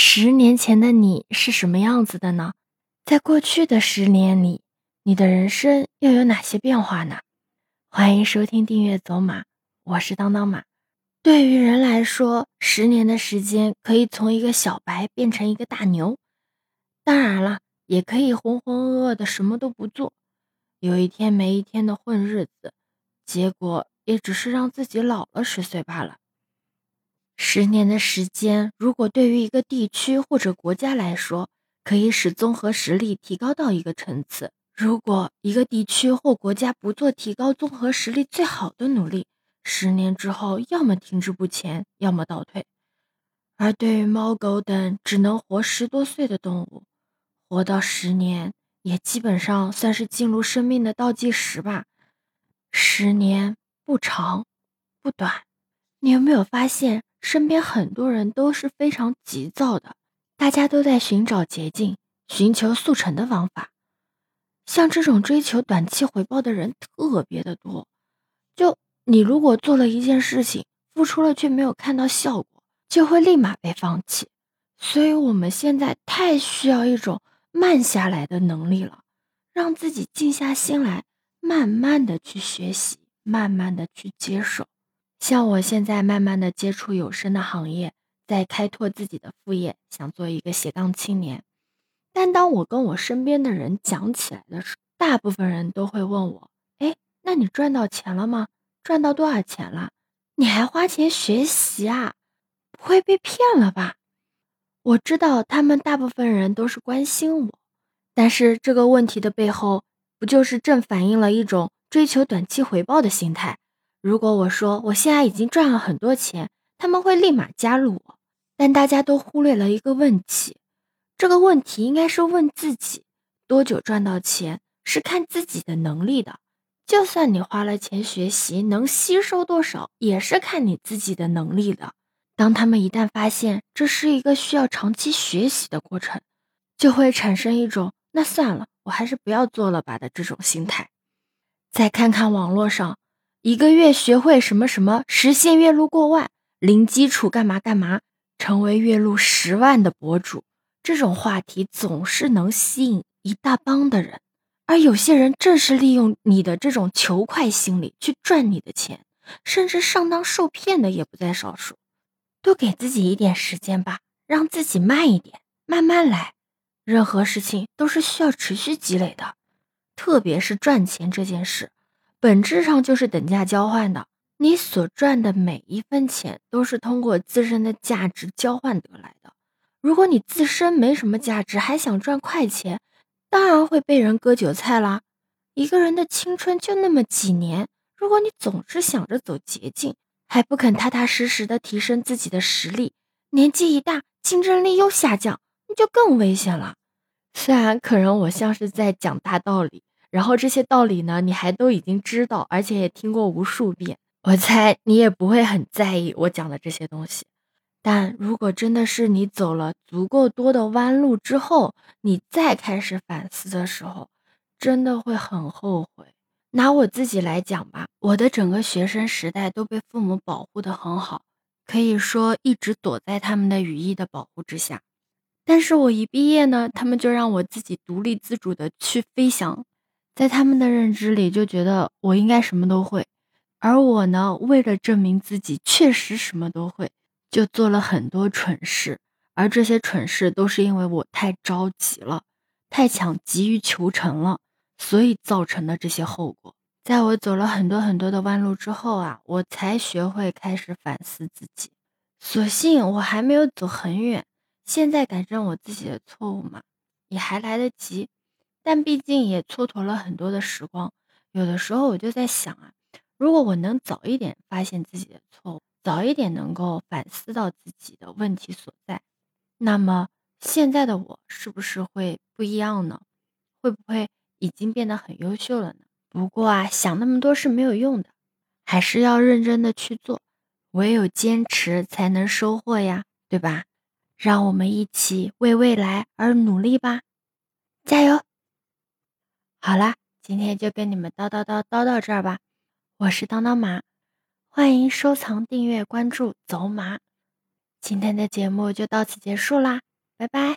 十年前的你是什么样子的呢？在过去的十年里，你的人生又有哪些变化呢？欢迎收听订阅走马，我是当当马。对于人来说，十年的时间可以从一个小白变成一个大牛，当然了，也可以浑浑噩噩的什么都不做，有一天没一天的混日子，结果也只是让自己老了十岁罢了。十年的时间，如果对于一个地区或者国家来说，可以使综合实力提高到一个层次；如果一个地区或国家不做提高综合实力最好的努力，十年之后要么停滞不前，要么倒退。而对于猫狗等只能活十多岁的动物，活到十年也基本上算是进入生命的倒计时吧。十年不长，不短。你有没有发现？身边很多人都是非常急躁的，大家都在寻找捷径，寻求速成的方法。像这种追求短期回报的人特别的多。就你如果做了一件事情，付出了却没有看到效果，就会立马被放弃。所以我们现在太需要一种慢下来的能力了，让自己静下心来，慢慢的去学习，慢慢的去接受。像我现在慢慢的接触有声的行业，在开拓自己的副业，想做一个斜杠青年。但当我跟我身边的人讲起来的时候，大部分人都会问我：“哎，那你赚到钱了吗？赚到多少钱了？你还花钱学习啊？不会被骗了吧？”我知道他们大部分人都是关心我，但是这个问题的背后，不就是正反映了一种追求短期回报的心态？如果我说我现在已经赚了很多钱，他们会立马加入我。但大家都忽略了一个问题，这个问题应该是问自己：多久赚到钱是看自己的能力的。就算你花了钱学习，能吸收多少也是看你自己的能力的。当他们一旦发现这是一个需要长期学习的过程，就会产生一种“那算了，我还是不要做了吧”的这种心态。再看看网络上。一个月学会什么什么，实现月入过万，零基础干嘛干嘛，成为月入十万的博主，这种话题总是能吸引一大帮的人。而有些人正是利用你的这种求快心理去赚你的钱，甚至上当受骗的也不在少数。多给自己一点时间吧，让自己慢一点，慢慢来。任何事情都是需要持续积累的，特别是赚钱这件事。本质上就是等价交换的，你所赚的每一分钱都是通过自身的价值交换得来的。如果你自身没什么价值，还想赚快钱，当然会被人割韭菜啦。一个人的青春就那么几年，如果你总是想着走捷径，还不肯踏踏实实的提升自己的实力，年纪一大，竞争力又下降，你就更危险了。虽然可能我像是在讲大道理。然后这些道理呢，你还都已经知道，而且也听过无数遍。我猜你也不会很在意我讲的这些东西。但如果真的是你走了足够多的弯路之后，你再开始反思的时候，真的会很后悔。拿我自己来讲吧，我的整个学生时代都被父母保护得很好，可以说一直躲在他们的羽翼的保护之下。但是我一毕业呢，他们就让我自己独立自主的去飞翔。在他们的认知里，就觉得我应该什么都会，而我呢，为了证明自己确实什么都会，就做了很多蠢事，而这些蠢事都是因为我太着急了，太想急于求成了，所以造成的这些后果。在我走了很多很多的弯路之后啊，我才学会开始反思自己。所幸我还没有走很远，现在改正我自己的错误嘛，也还来得及。但毕竟也蹉跎了很多的时光，有的时候我就在想啊，如果我能早一点发现自己的错误，早一点能够反思到自己的问题所在，那么现在的我是不是会不一样呢？会不会已经变得很优秀了呢？不过啊，想那么多是没有用的，还是要认真的去做，唯有坚持才能收获呀，对吧？让我们一起为未来而努力吧，加油！好啦，今天就跟你们叨叨叨叨到这儿吧。我是当当马，欢迎收藏、订阅、关注走马。今天的节目就到此结束啦，拜拜。